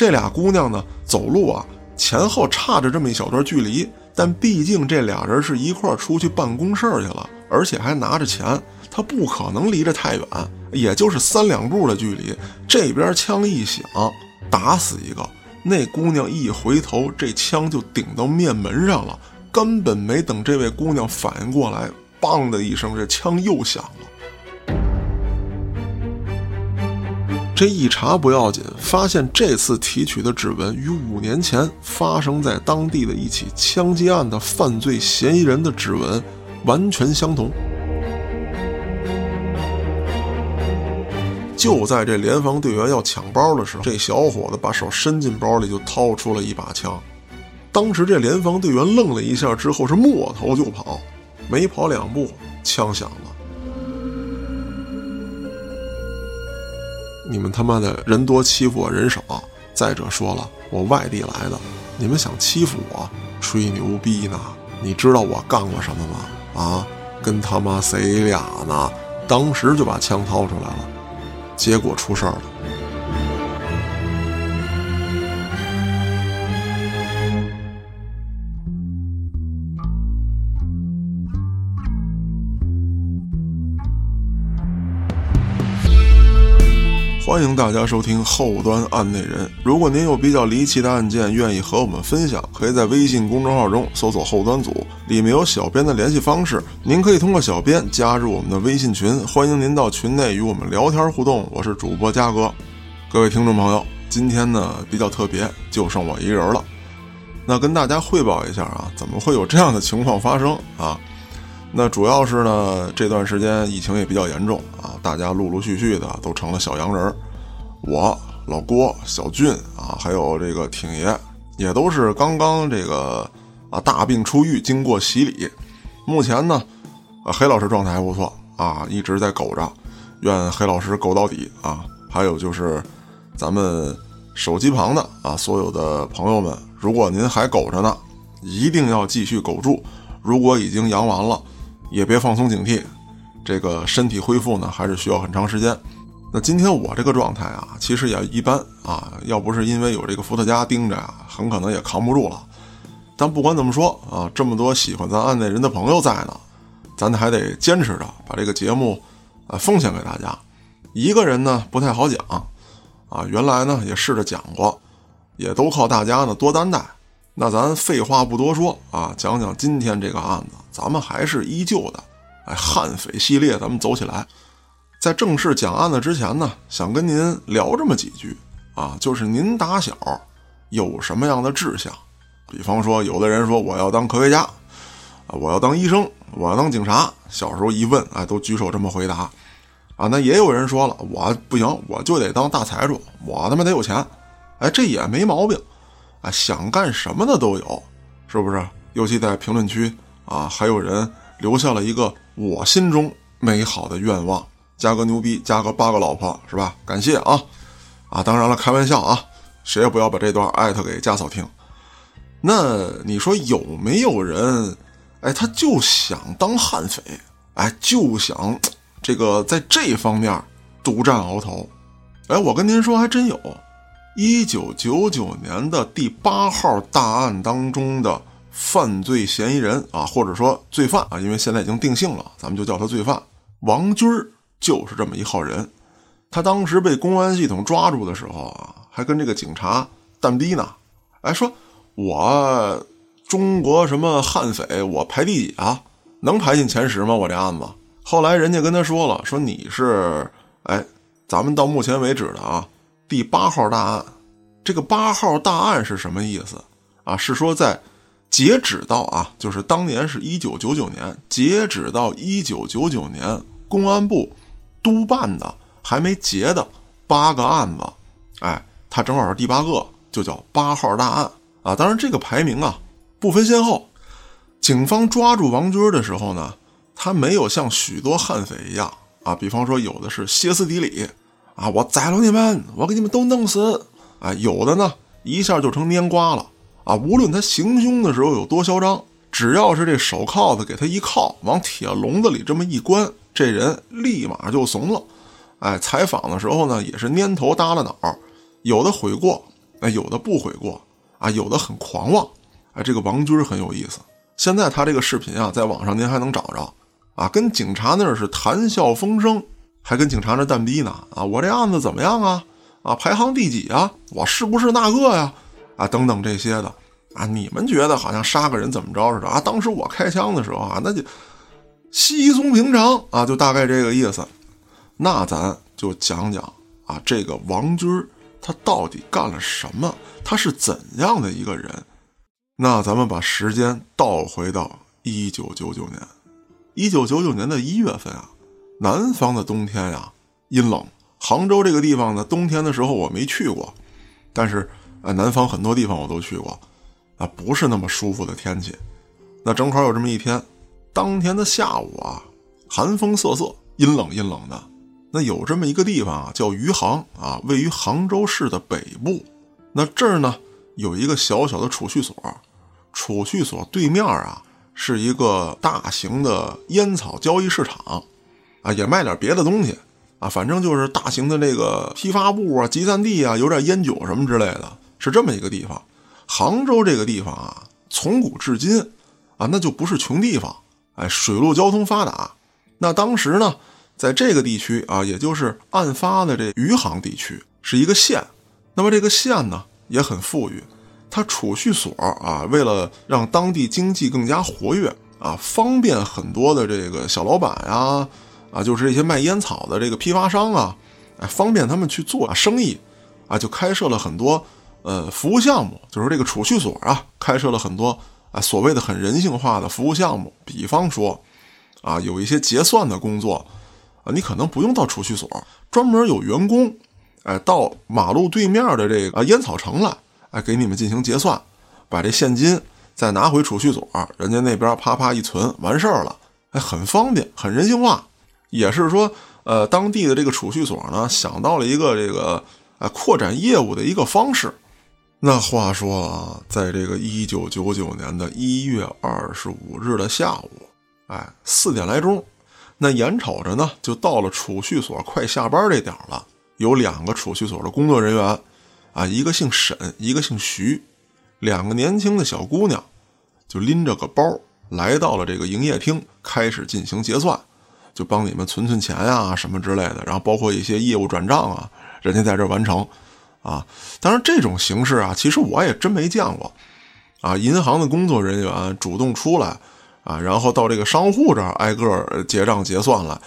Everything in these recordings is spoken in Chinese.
这俩姑娘呢，走路啊前后差着这么一小段距离，但毕竟这俩人是一块出去办公事去了，而且还拿着钱，他不可能离着太远，也就是三两步的距离。这边枪一响，打死一个，那姑娘一回头，这枪就顶到面门上了，根本没等这位姑娘反应过来，梆的一声，这枪又响这一查不要紧，发现这次提取的指纹与五年前发生在当地的一起枪击案的犯罪嫌疑人的指纹完全相同。就在这联防队员要抢包的时候，这小伙子把手伸进包里，就掏出了一把枪。当时这联防队员愣了一下，之后是抹头就跑，没跑两步，枪响了。你们他妈的人多欺负我人少！再者说了，我外地来的，你们想欺负我，吹牛逼呢？你知道我干过什么吗？啊，跟他妈谁俩呢？当时就把枪掏出来了，结果出事儿了。欢迎大家收听后端案内人。如果您有比较离奇的案件，愿意和我们分享，可以在微信公众号中搜索“后端组”，里面有小编的联系方式，您可以通过小编加入我们的微信群，欢迎您到群内与我们聊天互动。我是主播嘉哥，各位听众朋友，今天呢比较特别，就剩我一人了。那跟大家汇报一下啊，怎么会有这样的情况发生啊？那主要是呢，这段时间疫情也比较严重啊，大家陆陆续续的都成了小阳人儿。我老郭、小俊啊，还有这个挺爷，也都是刚刚这个啊大病初愈，经过洗礼。目前呢，啊黑老师状态还不错啊，一直在苟着，愿黑老师苟到底啊。还有就是咱们手机旁的啊所有的朋友们，如果您还苟着呢，一定要继续苟住。如果已经阳完了，也别放松警惕，这个身体恢复呢，还是需要很长时间。那今天我这个状态啊，其实也一般啊，要不是因为有这个伏特加盯着啊，很可能也扛不住了。但不管怎么说啊，这么多喜欢咱案内人的朋友在呢，咱还得坚持着把这个节目啊奉献给大家。一个人呢不太好讲啊，原来呢也试着讲过，也都靠大家呢多担待。那咱废话不多说啊，讲讲今天这个案子，咱们还是依旧的，哎，悍匪系列，咱们走起来。在正式讲案子之前呢，想跟您聊这么几句啊，就是您打小有什么样的志向？比方说，有的人说我要当科学家，啊，我要当医生，我要当警察。小时候一问，哎，都举手这么回答，啊，那也有人说了，我不行，我就得当大财主，我他妈得有钱，哎，这也没毛病。啊，想干什么的都有，是不是？尤其在评论区啊，还有人留下了一个我心中美好的愿望：加个牛逼，加个八个老婆，是吧？感谢啊！啊，当然了，开玩笑啊，谁也不要把这段艾特给家嫂听。那你说有没有人，哎，他就想当悍匪，哎，就想这个在这方面独占鳌头？哎，我跟您说，还真有。一九九九年的第八号大案当中的犯罪嫌疑人啊，或者说罪犯啊，因为现在已经定性了，咱们就叫他罪犯。王军儿就是这么一号人。他当时被公安系统抓住的时候啊，还跟这个警察淡逼呢。哎，说我中国什么悍匪，我排第几啊？能排进前十吗？我这案子。后来人家跟他说了，说你是哎，咱们到目前为止的啊。第八号大案，这个八号大案是什么意思啊？是说在截止到啊，就是当年是一九九九年，截止到一九九九年，公安部督办的还没结的八个案子，哎，它正好是第八个，就叫八号大案啊。当然，这个排名啊不分先后。警方抓住王军的时候呢，他没有像许多悍匪一样啊，比方说有的是歇斯底里。啊！我宰了你们，我给你们都弄死！哎，有的呢，一下就成蔫瓜了啊！无论他行凶的时候有多嚣张，只要是这手铐子给他一铐，往铁笼子里这么一关，这人立马就怂了。哎，采访的时候呢，也是蔫头耷拉脑。有的悔过哎，有的不悔过啊，有的很狂妄。哎，这个王军很有意思。现在他这个视频啊，在网上您还能找着啊，跟警察那是谈笑风生，还跟警察那蛋逼呢啊！我这案子怎么样啊？啊，排行第几啊？我是不是那个呀？啊，等等这些的啊，你们觉得好像杀个人怎么着似的啊？当时我开枪的时候啊，那就稀松平常啊，就大概这个意思。那咱就讲讲啊，这个王军他到底干了什么？他是怎样的一个人？那咱们把时间倒回到一九九九年，一九九九年的一月份啊，南方的冬天呀阴冷。杭州这个地方呢，冬天的时候我没去过，但是啊，南方很多地方我都去过，啊，不是那么舒服的天气。那正好有这么一天，当天的下午啊，寒风瑟瑟，阴冷阴冷的。那有这么一个地方啊，叫余杭啊，位于杭州市的北部。那这儿呢，有一个小小的储蓄所。储蓄所对面啊，是一个大型的烟草交易市场，啊，也卖点别的东西，啊，反正就是大型的这个批发部啊、集散地啊，有点烟酒什么之类的，是这么一个地方。杭州这个地方啊，从古至今，啊，那就不是穷地方，哎，水陆交通发达。那当时呢，在这个地区啊，也就是案发的这余杭地区，是一个县。那么这个县呢，也很富裕。它储蓄所啊，为了让当地经济更加活跃啊，方便很多的这个小老板呀，啊，就是这些卖烟草的这个批发商啊，哎，方便他们去做啊生意，啊，就开设了很多呃服务项目，就是这个储蓄所啊，开设了很多啊所谓的很人性化的服务项目，比方说啊，有一些结算的工作啊，你可能不用到储蓄所，专门有员工哎到马路对面的这个烟草城来。哎，给你们进行结算，把这现金再拿回储蓄所，人家那边啪啪一存，完事儿了。哎，很方便，很人性化。也是说，呃，当地的这个储蓄所呢，想到了一个这个呃扩展业务的一个方式。那话说啊，在这个一九九九年的一月二十五日的下午，哎，四点来钟，那眼瞅着呢，就到了储蓄所快下班这点了，有两个储蓄所的工作人员。啊，一个姓沈，一个姓徐，两个年轻的小姑娘，就拎着个包来到了这个营业厅，开始进行结算，就帮你们存存钱呀，什么之类的。然后包括一些业务转账啊，人家在这完成。啊，当然这种形式啊，其实我也真没见过。啊，银行的工作人员主动出来，啊，然后到这个商户这儿挨个结账结算了，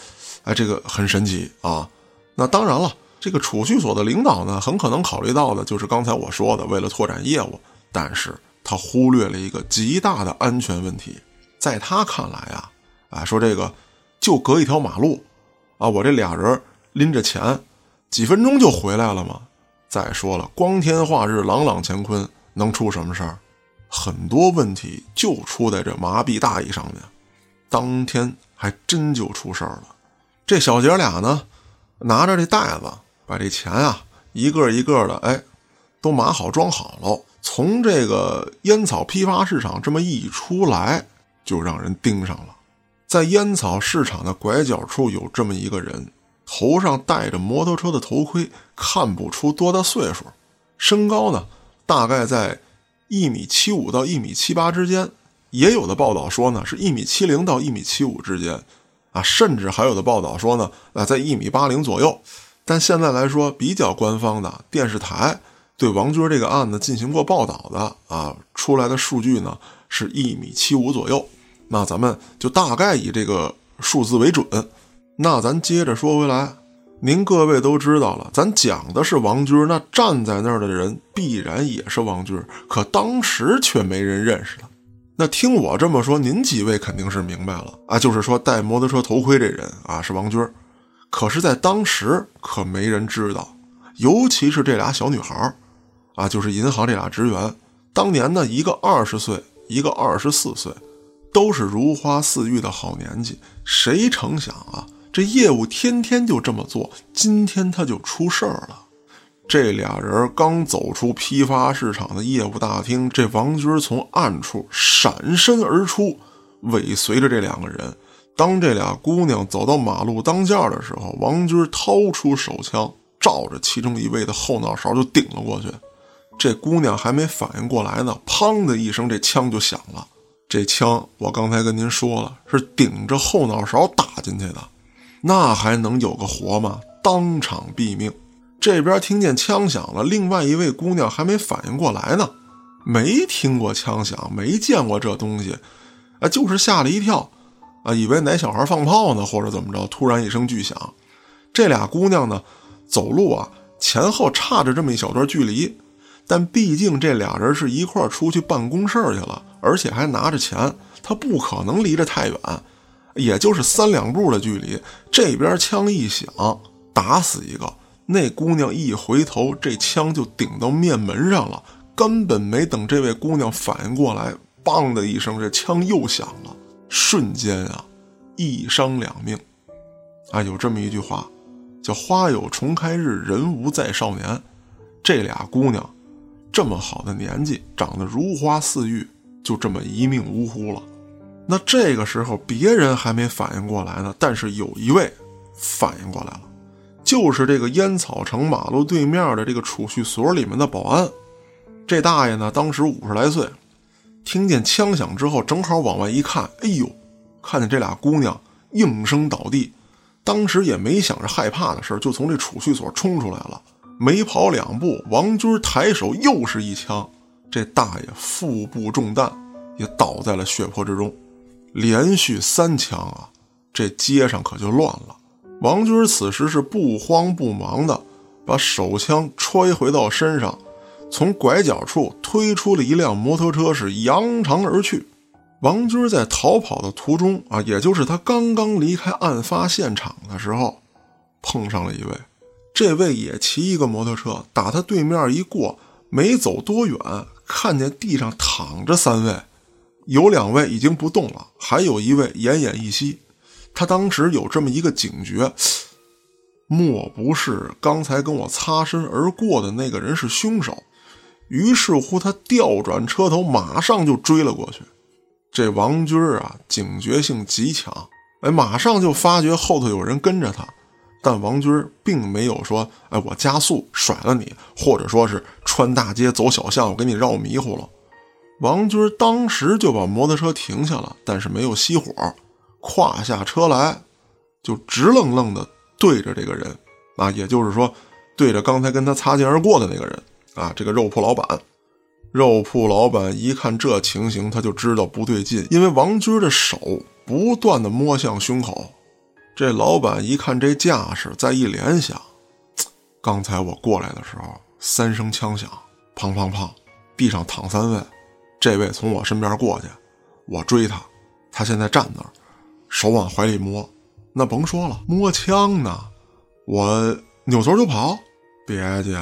哎，这个很神奇啊。那当然了。这个储蓄所的领导呢，很可能考虑到的就是刚才我说的，为了拓展业务，但是他忽略了一个极大的安全问题。在他看来啊，啊，说这个就隔一条马路，啊，我这俩人拎着钱，几分钟就回来了嘛？再说了，光天化日，朗朗乾坤，能出什么事儿？很多问题就出在这麻痹大意上面。当天还真就出事儿了。这小姐俩呢，拿着这袋子。把这钱啊，一个一个的，哎，都码好装好了。从这个烟草批发市场这么一出来，就让人盯上了。在烟草市场的拐角处有这么一个人，头上戴着摩托车的头盔，看不出多大岁数，身高呢大概在一米七五到一米七八之间，也有的报道说呢是一米七零到一米七五之间，啊，甚至还有的报道说呢啊在一米八零左右。但现在来说，比较官方的电视台对王军这个案子进行过报道的啊，出来的数据呢是一米七五左右。那咱们就大概以这个数字为准。那咱接着说回来，您各位都知道了，咱讲的是王军，那站在那儿的人必然也是王军，可当时却没人认识他。那听我这么说，您几位肯定是明白了啊，就是说戴摩托车头盔这人啊是王军。可是，在当时可没人知道，尤其是这俩小女孩啊，就是银行这俩职员。当年呢，一个二十岁，一个二十四岁，都是如花似玉的好年纪。谁成想啊，这业务天天就这么做，今天他就出事儿了。这俩人刚走出批发市场的业务大厅，这王军从暗处闪身而出，尾随着这两个人。当这俩姑娘走到马路当间的时候，王军掏出手枪，照着其中一位的后脑勺就顶了过去。这姑娘还没反应过来呢，砰的一声，这枪就响了。这枪我刚才跟您说了，是顶着后脑勺打进去的，那还能有个活吗？当场毙命。这边听见枪响了，另外一位姑娘还没反应过来呢，没听过枪响，没见过这东西，啊，就是吓了一跳，啊，以为哪小孩放炮呢，或者怎么着，突然一声巨响。这俩姑娘呢，走路啊，前后差着这么一小段距离，但毕竟这俩人是一块出去办公事去了，而且还拿着钱，她不可能离着太远，也就是三两步的距离。这边枪一响，打死一个。那姑娘一回头，这枪就顶到面门上了，根本没等这位姑娘反应过来，梆的一声，这枪又响了，瞬间啊，一伤两命。啊，有这么一句话，叫“花有重开日，人无再少年”。这俩姑娘，这么好的年纪，长得如花似玉，就这么一命呜呼了。那这个时候，别人还没反应过来呢，但是有一位反应过来了。就是这个烟草城马路对面的这个储蓄所里面的保安，这大爷呢，当时五十来岁，听见枪响之后，正好往外一看，哎呦，看见这俩姑娘应声倒地，当时也没想着害怕的事就从这储蓄所冲出来了，没跑两步，王军抬手又是一枪，这大爷腹部中弹，也倒在了血泊之中，连续三枪啊，这街上可就乱了。王军此时是不慌不忙的，把手枪揣回到身上，从拐角处推出了一辆摩托车，是扬长而去。王军在逃跑的途中啊，也就是他刚刚离开案发现场的时候，碰上了一位。这位也骑一个摩托车，打他对面一过，没走多远，看见地上躺着三位，有两位已经不动了，还有一位奄奄一息。他当时有这么一个警觉，莫不是刚才跟我擦身而过的那个人是凶手？于是乎，他调转车头，马上就追了过去。这王军啊，警觉性极强，哎，马上就发觉后头有人跟着他。但王军并没有说：“哎，我加速甩了你，或者说是穿大街走小巷，我给你绕迷糊了。”王军当时就把摩托车停下了，但是没有熄火。跨下车来，就直愣愣的对着这个人，啊，也就是说，对着刚才跟他擦肩而过的那个人，啊，这个肉铺老板。肉铺老板一看这情形，他就知道不对劲，因为王军的手不断的摸向胸口。这老板一看这架势，再一联想，刚才我过来的时候，三声枪响，砰砰砰，地上躺三位，这位从我身边过去，我追他，他现在站那儿。手往怀里摸，那甭说了，摸枪呢。我扭头就跑，别介，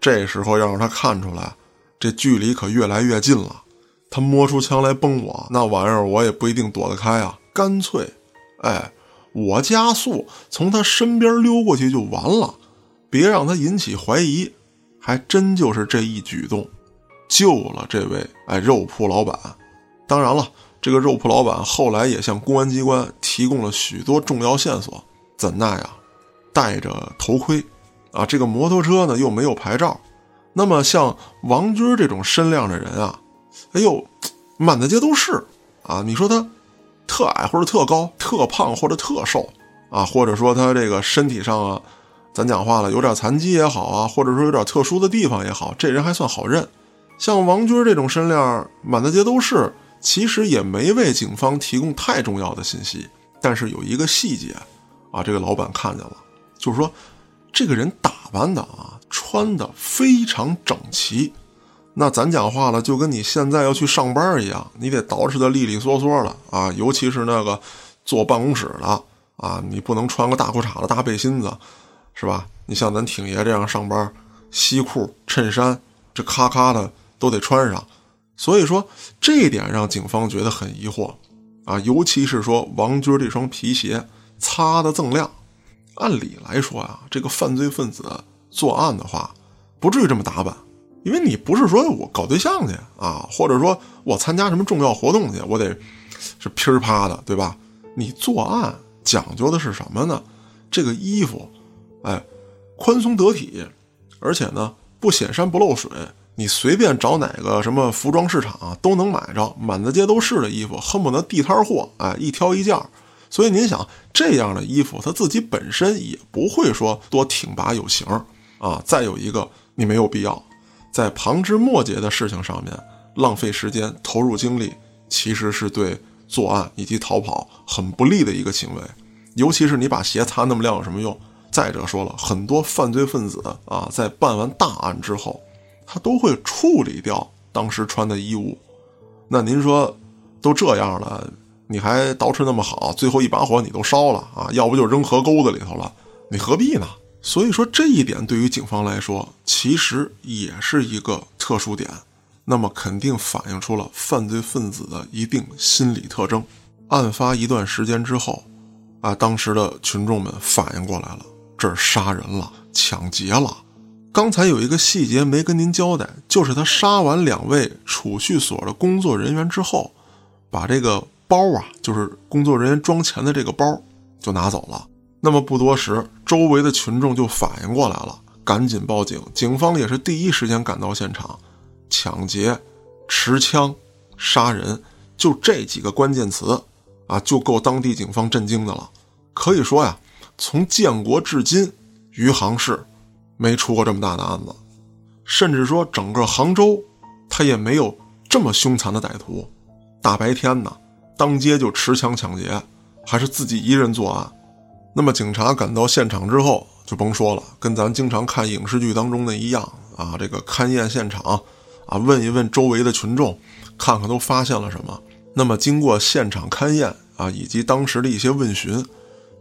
这时候要让他看出来，这距离可越来越近了。他摸出枪来崩我，那玩意儿我也不一定躲得开啊。干脆，哎，我加速从他身边溜过去就完了，别让他引起怀疑。还真就是这一举动，救了这位哎肉铺老板。当然了。这个肉铺老板后来也向公安机关提供了许多重要线索。怎奈呀，戴着头盔，啊，这个摩托车呢又没有牌照。那么像王军这种身量的人啊，哎呦，满大街都是啊。你说他特矮或者特高，特胖或者特瘦啊，或者说他这个身体上啊，咱讲话了有点残疾也好啊，或者说有点特殊的地方也好，这人还算好认。像王军这种身量，满大街都是。其实也没为警方提供太重要的信息，但是有一个细节，啊，这个老板看见了，就是说，这个人打扮的啊，穿的非常整齐，那咱讲话了，就跟你现在要去上班一样，你得捯饬的利利索索的啊，尤其是那个坐办公室的啊，你不能穿个大裤衩子、大背心子，是吧？你像咱挺爷这样上班，西裤、衬衫，这咔咔的都得穿上。所以说，这一点让警方觉得很疑惑，啊，尤其是说王军这双皮鞋擦的锃亮。按理来说啊，这个犯罪分子作案的话，不至于这么打扮，因为你不是说我搞对象去啊，或者说我参加什么重要活动去，我得是噼儿啪的，对吧？你作案讲究的是什么呢？这个衣服，哎，宽松得体，而且呢不显山不漏水，你随便找哪个什么服装市场啊，都能买着，满大街都是的衣服，恨不得地摊货，哎，一挑一件。所以您想，这样的衣服，它自己本身也不会说多挺拔有型啊。再有一个，你没有必要在旁枝末节的事情上面浪费时间、投入精力，其实是对作案以及逃跑很不利的一个行为。尤其是你把鞋擦那么亮有什么用？再者说了，很多犯罪分子啊，在办完大案之后，他都会处理掉当时穿的衣物。那您说，都这样了？你还捯饬那么好，最后一把火你都烧了啊？要不就扔河沟子里头了，你何必呢？所以说这一点对于警方来说，其实也是一个特殊点，那么肯定反映出了犯罪分子的一定心理特征。案发一段时间之后，啊，当时的群众们反应过来了，这是杀人了，抢劫了。刚才有一个细节没跟您交代，就是他杀完两位储蓄所的工作人员之后，把这个。包啊，就是工作人员装钱的这个包，就拿走了。那么不多时，周围的群众就反应过来了，赶紧报警。警方也是第一时间赶到现场，抢劫、持枪、杀人，就这几个关键词啊，就够当地警方震惊的了。可以说呀，从建国至今，余杭市没出过这么大的案子，甚至说整个杭州，他也没有这么凶残的歹徒。大白天的。当街就持枪抢劫，还是自己一人作案。那么警察赶到现场之后，就甭说了，跟咱经常看影视剧当中的一样啊，这个勘验现场，啊，问一问周围的群众，看看都发现了什么。那么经过现场勘验啊，以及当时的一些问询，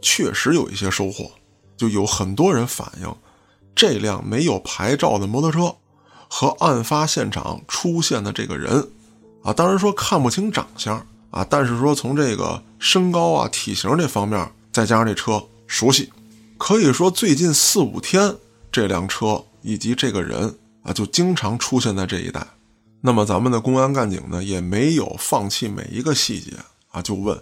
确实有一些收获，就有很多人反映，这辆没有牌照的摩托车和案发现场出现的这个人，啊，当然说看不清长相。啊，但是说从这个身高啊、体型这方面，再加上这车熟悉，可以说最近四五天，这辆车以及这个人啊，就经常出现在这一带。那么咱们的公安干警呢，也没有放弃每一个细节啊，就问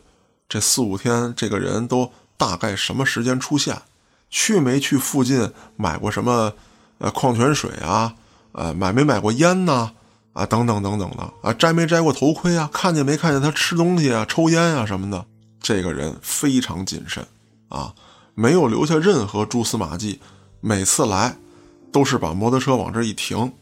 这四五天这个人都大概什么时间出现，去没去附近买过什么呃矿泉水啊，呃买没买过烟呢？啊，等等等等的啊，摘没摘过头盔啊？看见没看见他吃东西啊、抽烟啊什么的？这个人非常谨慎啊，没有留下任何蛛丝马迹。每次来，都是把摩托车往这一停。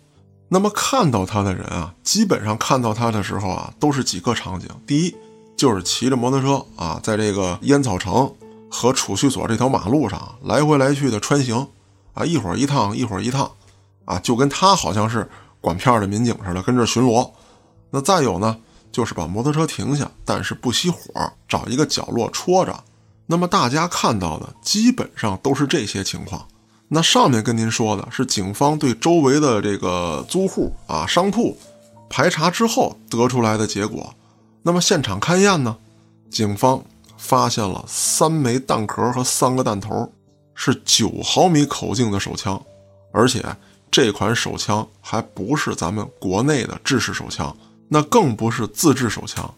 那么看到他的人啊，基本上看到他的时候啊，都是几个场景：第一，就是骑着摩托车啊，在这个烟草城和储蓄所这条马路上来回来去的穿行啊，一会儿一趟，一会儿一趟啊，就跟他好像是。管片的民警似的跟这巡逻，那再有呢，就是把摩托车停下，但是不熄火，找一个角落戳着。那么大家看到的基本上都是这些情况。那上面跟您说的是警方对周围的这个租户啊、商铺排查之后得出来的结果。那么现场勘验呢，警方发现了三枚弹壳和三个弹头，是九毫米口径的手枪，而且。这款手枪还不是咱们国内的制式手枪，那更不是自制手枪。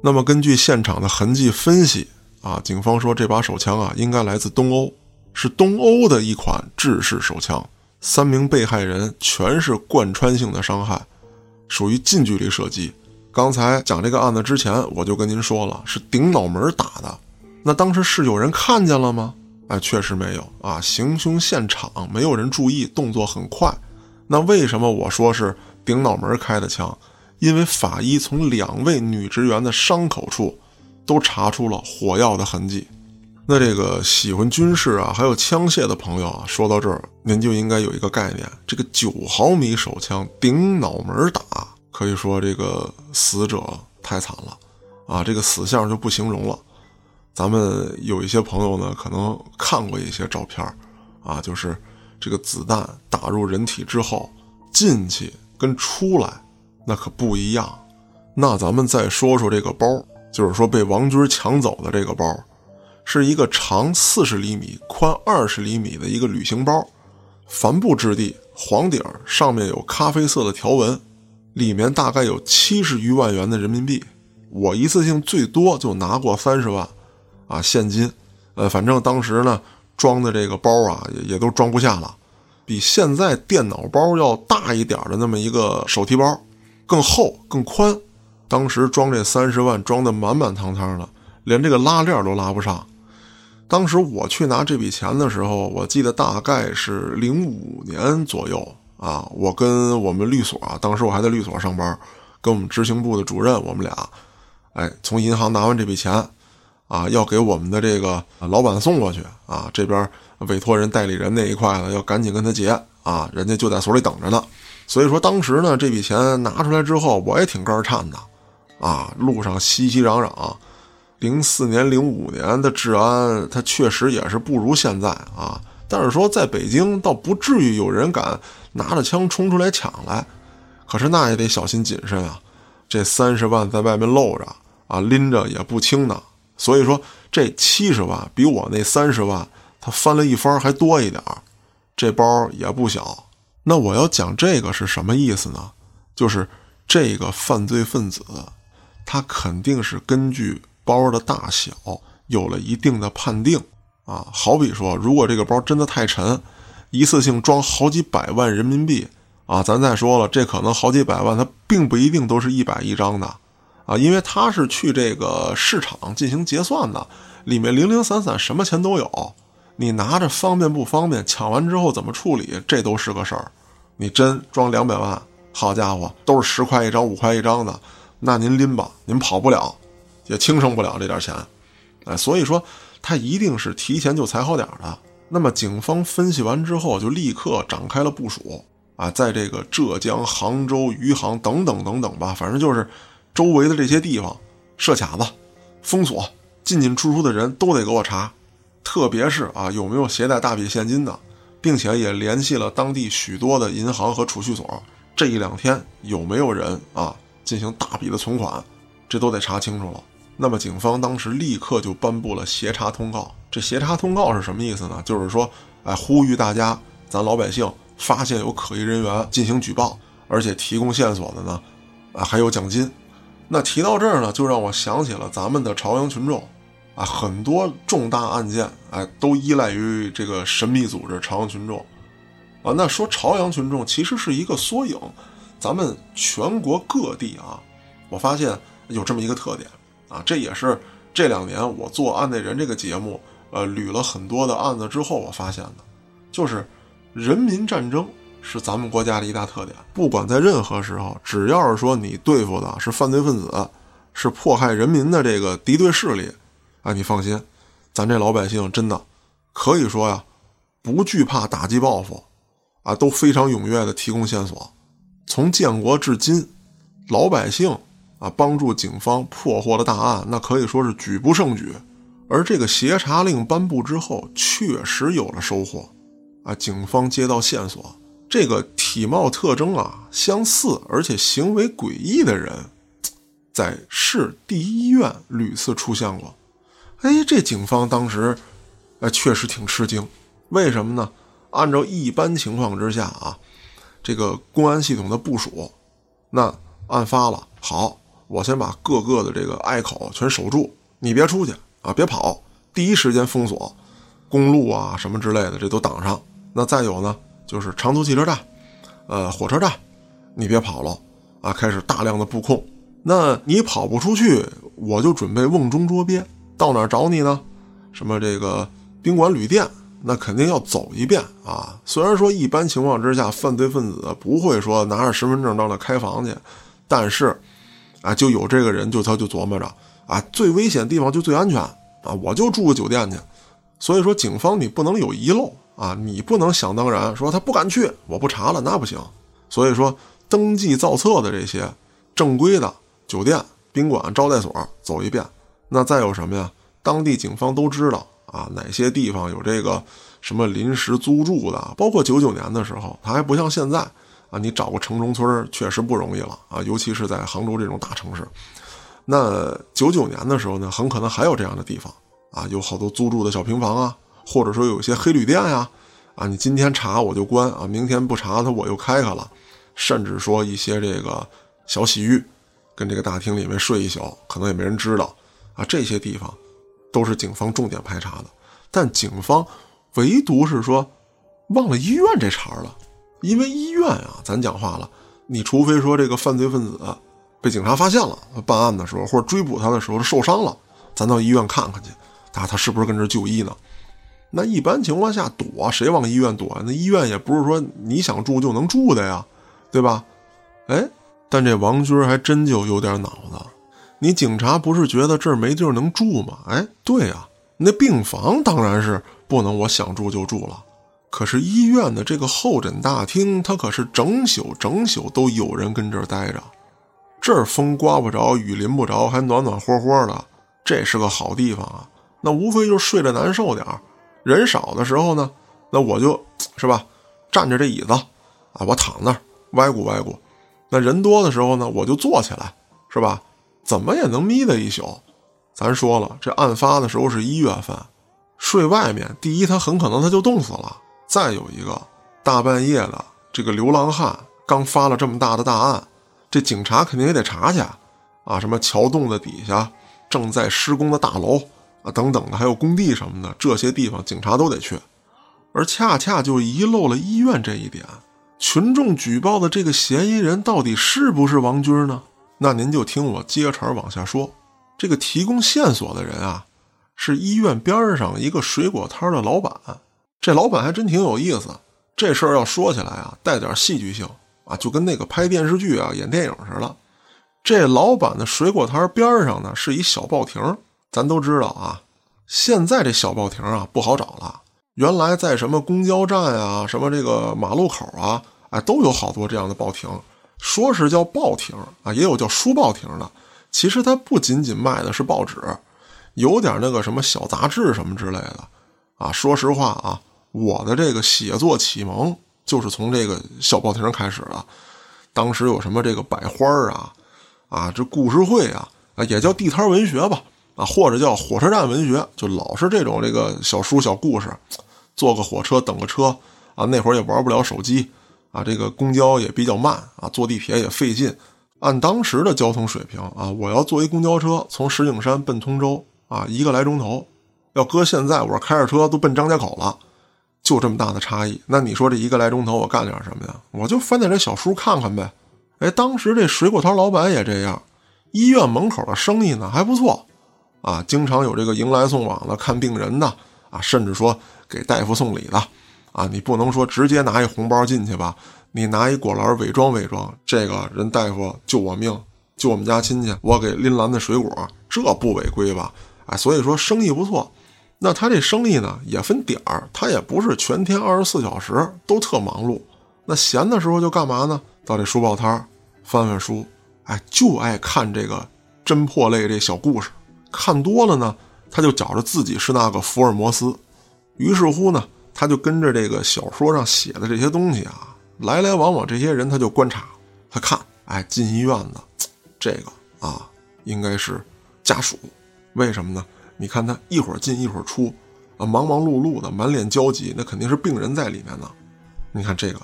那么根据现场的痕迹分析啊，警方说这把手枪啊应该来自东欧，是东欧的一款制式手枪。三名被害人全是贯穿性的伤害，属于近距离射击。刚才讲这个案子之前，我就跟您说了，是顶脑门打的。那当时是有人看见了吗？哎，确实没有啊！行凶现场没有人注意，动作很快。那为什么我说是顶脑门开的枪？因为法医从两位女职员的伤口处都查出了火药的痕迹。那这个喜欢军事啊，还有枪械的朋友啊，说到这儿，您就应该有一个概念：这个九毫米手枪顶脑门打，可以说这个死者太惨了啊！这个死相就不形容了。咱们有一些朋友呢，可能看过一些照片啊，就是这个子弹打入人体之后，进去跟出来那可不一样。那咱们再说说这个包，就是说被王军抢走的这个包，是一个长四十厘米、宽二十厘米的一个旅行包，帆布质地，黄底儿，上面有咖啡色的条纹，里面大概有七十余万元的人民币。我一次性最多就拿过三十万。啊，现金，呃，反正当时呢，装的这个包啊，也也都装不下了，比现在电脑包要大一点的那么一个手提包，更厚更宽。当时装这三十万装的满满当当的，连这个拉链都拉不上。当时我去拿这笔钱的时候，我记得大概是零五年左右啊。我跟我们律所啊，当时我还在律所上班，跟我们执行部的主任，我们俩，哎，从银行拿完这笔钱，啊，要给我们的这个老板送过去啊。这边委托人、代理人那一块呢，要赶紧跟他结啊，人家就在所里等着呢。所以说，当时呢，这笔钱拿出来之后，我也挺肝颤的，啊，路上熙熙攘攘。零四年、零五年的治安，它确实也是不如现在啊。但是说在北京，倒不至于有人敢拿着枪冲出来抢来。可是那也得小心谨慎啊。这三十万在外面露着啊，拎着也不轻呢。所以说，这七十万比我那三十万，他翻了一番还多一点。这包也不小。那我要讲这个是什么意思呢？就是这个犯罪分子，他肯定是根据。包的大小有了一定的判定啊，好比说，如果这个包真的太沉，一次性装好几百万人民币啊，咱再说了，这可能好几百万，它并不一定都是一百一张的啊，因为它是去这个市场进行结算的，里面零零散散什么钱都有，你拿着方便不方便？抢完之后怎么处理？这都是个事儿。你真装两百万，好家伙，都是十块一张、五块一张的，那您拎吧，您跑不了。也轻省不了这点钱，哎，所以说他一定是提前就踩好点的。那么警方分析完之后，就立刻展开了部署啊，在这个浙江杭州、余杭等等等等吧，反正就是周围的这些地方设卡子、封锁，进进出出的人都得给我查，特别是啊有没有携带大笔现金的，并且也联系了当地许多的银行和储蓄所，这一两天有没有人啊进行大笔的存款，这都得查清楚了。那么，警方当时立刻就颁布了协查通告。这协查通告是什么意思呢？就是说，哎，呼吁大家，咱老百姓发现有可疑人员进行举报，而且提供线索的呢，啊，还有奖金。那提到这儿呢，就让我想起了咱们的朝阳群众，啊，很多重大案件，哎，都依赖于这个神秘组织朝阳群众。啊，那说朝阳群众其实是一个缩影，咱们全国各地啊，我发现有这么一个特点。啊，这也是这两年我做《案内人》这个节目，呃，捋了很多的案子之后我发现的，就是人民战争是咱们国家的一大特点。不管在任何时候，只要是说你对付的是犯罪分子，是迫害人民的这个敌对势力，啊，你放心，咱这老百姓真的可以说呀，不惧怕打击报复，啊，都非常踊跃的提供线索。从建国至今，老百姓。啊，帮助警方破获的大案，那可以说是举不胜举。而这个协查令颁布之后，确实有了收获。啊，警方接到线索，这个体貌特征啊相似，而且行为诡异的人，在市第一医院屡次出现过。哎，这警方当时，哎，确实挺吃惊。为什么呢？按照一般情况之下啊，这个公安系统的部署，那案发了，好。我先把各个的这个隘口全守住，你别出去啊，别跑，第一时间封锁公路啊什么之类的，这都挡上。那再有呢，就是长途汽车站，呃，火车站，你别跑了啊，开始大量的布控。那你跑不出去，我就准备瓮中捉鳖，到哪找你呢？什么这个宾馆、旅店，那肯定要走一遍啊。虽然说一般情况之下，犯罪分子不会说拿着身份证到那开房去，但是。啊，就有这个人，就他就琢磨着，啊，最危险的地方就最安全啊，我就住个酒店去。所以说，警方你不能有遗漏啊，你不能想当然说他不敢去，我不查了，那不行。所以说，登记造册的这些正规的酒店、宾馆、招待所走一遍。那再有什么呀？当地警方都知道啊，哪些地方有这个什么临时租住的，包括九九年的时候，他还不像现在。啊，你找个城中村确实不容易了啊，尤其是在杭州这种大城市。那九九年的时候呢，很可能还有这样的地方啊，有好多租住的小平房啊，或者说有一些黑旅店呀，啊，你今天查我就关啊，明天不查他我又开开了，甚至说一些这个小洗浴，跟这个大厅里面睡一宿，可能也没人知道啊，这些地方都是警方重点排查的，但警方唯独是说忘了医院这茬了。因为医院啊，咱讲话了，你除非说这个犯罪分子被警察发现了，办案的时候或者追捕他的时候受伤了，咱到医院看看去，他他是不是跟这就医呢？那一般情况下躲谁往医院躲？那医院也不是说你想住就能住的呀，对吧？哎，但这王军还真就有点脑子。你警察不是觉得这儿没地儿能住吗？哎，对呀，那病房当然是不能我想住就住了。可是医院的这个候诊大厅，它可是整宿整宿都有人跟这儿待着，这儿风刮不着，雨淋不着，还暖暖和和的，这是个好地方啊。那无非就是睡着难受点儿，人少的时候呢，那我就，是吧，站着这椅子啊，我躺那儿歪咕歪咕；那人多的时候呢，我就坐起来，是吧？怎么也能眯得一宿。咱说了，这案发的时候是一月份，睡外面，第一他很可能他就冻死了。再有一个大半夜的，这个流浪汉刚发了这么大的大案，这警察肯定也得查去啊！什么桥洞的底下正在施工的大楼啊，等等的，还有工地什么的，这些地方警察都得去。而恰恰就遗漏了医院这一点，群众举报的这个嫌疑人到底是不是王军呢？那您就听我接茬往下说。这个提供线索的人啊，是医院边上一个水果摊的老板。这老板还真挺有意思，这事儿要说起来啊，带点戏剧性啊，就跟那个拍电视剧啊、演电影似的。这老板的水果摊边上呢是一小报亭，咱都知道啊，现在这小报亭啊不好找了。原来在什么公交站啊、什么这个马路口啊，哎，都有好多这样的报亭，说是叫报亭啊，也有叫书报亭的。其实它不仅仅卖的是报纸，有点那个什么小杂志什么之类的啊。说实话啊。我的这个写作启蒙就是从这个小报亭开始的，当时有什么这个百花啊，啊，这故事会啊，啊，也叫地摊文学吧，啊，或者叫火车站文学，就老是这种这个小书小故事，坐个火车等个车啊，那会儿也玩不了手机啊，这个公交也比较慢啊，坐地铁也费劲，按当时的交通水平啊，我要坐一公交车从石景山奔通州啊，一个来钟头，要搁现在我开着车都奔张家口了。就这么大的差异，那你说这一个来钟头我干点什么呀？我就翻点这小书看看呗。哎，当时这水果摊老板也这样，医院门口的生意呢还不错，啊，经常有这个迎来送往的看病人的，啊，甚至说给大夫送礼的，啊，你不能说直接拿一红包进去吧？你拿一果篮伪装伪装，这个人大夫救我命，救我们家亲戚，我给拎篮子水果，这不违规吧？哎，所以说生意不错。那他这生意呢也分点儿，他也不是全天二十四小时都特忙碌。那闲的时候就干嘛呢？到这书报摊儿翻翻书，哎，就爱看这个侦破类这小故事。看多了呢，他就觉着自己是那个福尔摩斯。于是乎呢，他就跟着这个小说上写的这些东西啊，来来往往这些人他就观察，他看，哎，进医院的这个啊，应该是家属，为什么呢？你看他一会儿进一会儿出，啊，忙忙碌碌的，满脸焦急，那肯定是病人在里面呢。你看这个，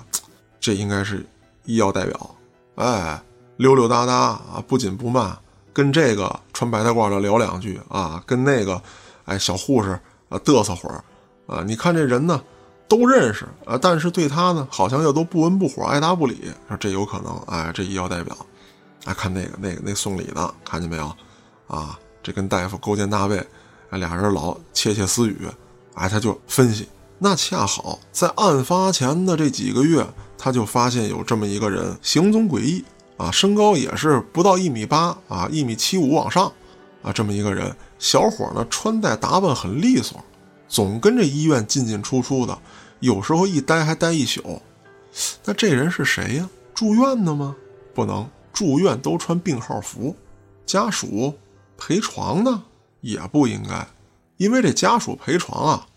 这应该是医药代表，哎，溜溜达达啊，不紧不慢，跟这个穿白大褂的聊两句啊，跟那个，哎，小护士啊嘚瑟会儿，啊，你看这人呢，都认识啊，但是对他呢，好像又都不温不火，爱答不理。说这有可能，哎，这医药代表，哎，看那个那个那送礼的，看见没有？啊，这跟大夫勾肩搭背。哎，俩人老窃窃私语，哎，他就分析，那恰好在案发前的这几个月，他就发现有这么一个人行踪诡异啊，身高也是不到一米八啊，一米七五往上啊，这么一个人，小伙呢穿戴打扮很利索，总跟着医院进进出出的，有时候一待还待一宿。那这人是谁呀？住院的吗？不能，住院都穿病号服，家属陪床呢。也不应该，因为这家属陪床啊，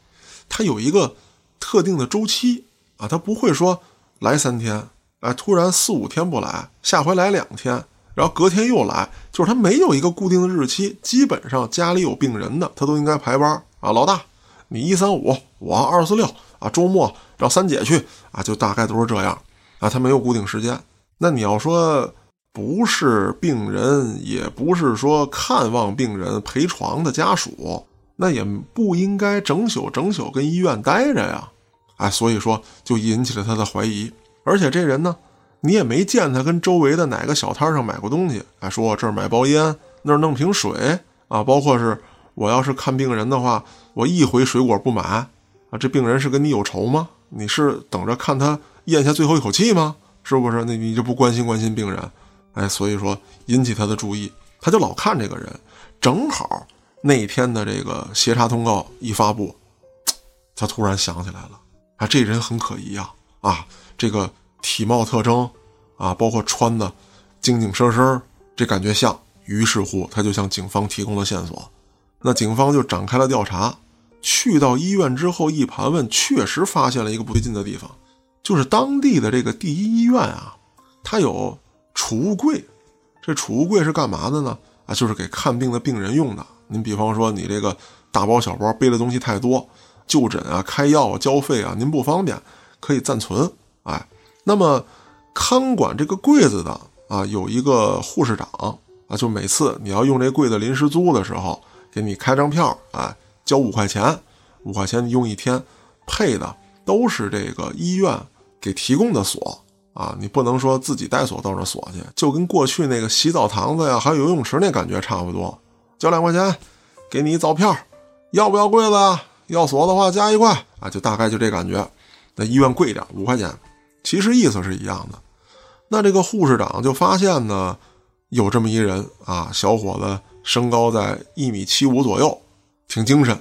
他有一个特定的周期啊，他不会说来三天，哎，突然四五天不来，下回来两天，然后隔天又来，就是他没有一个固定的日期。基本上家里有病人的，他都应该排班啊。老大，你一三五，我二四六啊，周末让三姐去啊，就大概都是这样啊。他没有固定时间。那你要说。不是病人，也不是说看望病人陪床的家属，那也不应该整宿整宿跟医院待着呀。哎，所以说就引起了他的怀疑。而且这人呢，你也没见他跟周围的哪个小摊上买过东西，哎，说这儿买包烟，那儿弄瓶水啊，包括是我要是看病人的话，我一回水果不买啊，这病人是跟你有仇吗？你是等着看他咽下最后一口气吗？是不是？那你就不关心关心病人？哎，所以说引起他的注意，他就老看这个人。正好那天的这个协查通告一发布，他突然想起来了，啊，这人很可疑啊！啊，这个体貌特征啊，包括穿的精精神神，这感觉像。于是乎，他就向警方提供了线索。那警方就展开了调查。去到医院之后一盘问，确实发现了一个不对劲的地方，就是当地的这个第一医院啊，它有储物柜。这储物柜是干嘛的呢？啊，就是给看病的病人用的。您比方说，你这个大包小包背的东西太多，就诊啊、开药啊、交费啊，您不方便，可以暂存。哎，那么看管这个柜子的啊，有一个护士长啊，就每次你要用这柜子临时租的时候，给你开张票，哎。交五块钱，五块钱你用一天，配的都是这个医院给提供的锁啊，你不能说自己带锁到那锁去，就跟过去那个洗澡堂子呀，还有游泳池那感觉差不多。交两块钱，给你一澡票，要不要柜子啊？要锁的话加一块啊，就大概就这感觉。那医院贵点，五块钱，其实意思是一样的。那这个护士长就发现呢，有这么一人啊，小伙子身高在一米七五左右。挺精神，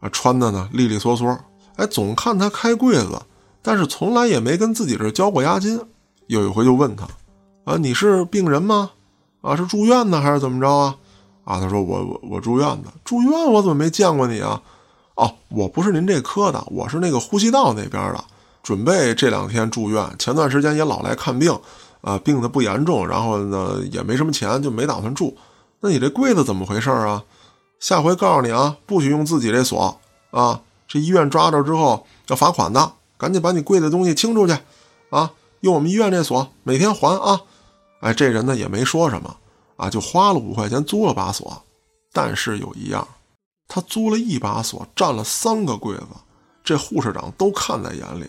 啊，穿的呢利利索索，哎，总看他开柜子，但是从来也没跟自己这交过押金。有一回就问他，啊，你是病人吗？啊，是住院呢还是怎么着啊？啊，他说我我我住院的，住院我怎么没见过你啊？哦，我不是您这科的，我是那个呼吸道那边的，准备这两天住院，前段时间也老来看病，啊，病的不严重，然后呢也没什么钱，就没打算住。那你这柜子怎么回事啊？下回告诉你啊，不许用自己这锁啊！这医院抓着之后要罚款的，赶紧把你柜的东西清出去，啊，用我们医院这锁，每天还啊！哎，这人呢也没说什么啊，就花了五块钱租了把锁。但是有一样，他租了一把锁，占了三个柜子，这护士长都看在眼里。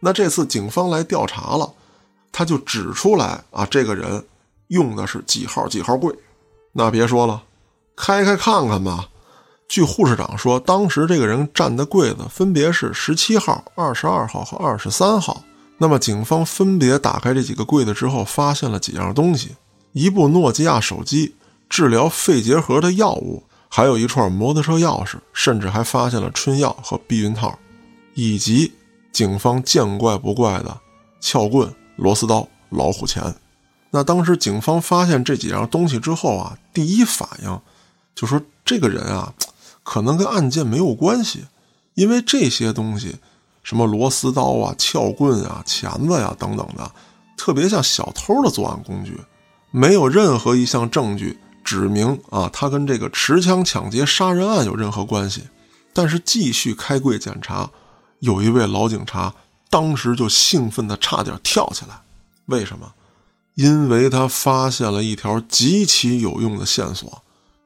那这次警方来调查了，他就指出来啊，这个人用的是几号几号柜。那别说了。开开看看吧。据护士长说，当时这个人占的柜子分别是十七号、二十二号和二十三号。那么，警方分别打开这几个柜子之后，发现了几样东西：一部诺基亚手机、治疗肺结核的药物，还有一串摩托车钥匙，甚至还发现了春药和避孕套，以及警方见怪不怪的撬棍、螺丝刀、老虎钳。那当时警方发现这几样东西之后啊，第一反应。就说这个人啊，可能跟案件没有关系，因为这些东西，什么螺丝刀啊、撬棍啊、钳子呀等等的，特别像小偷的作案工具，没有任何一项证据指明啊，他跟这个持枪抢劫杀人案有任何关系。但是继续开柜检查，有一位老警察当时就兴奋的差点跳起来，为什么？因为他发现了一条极其有用的线索。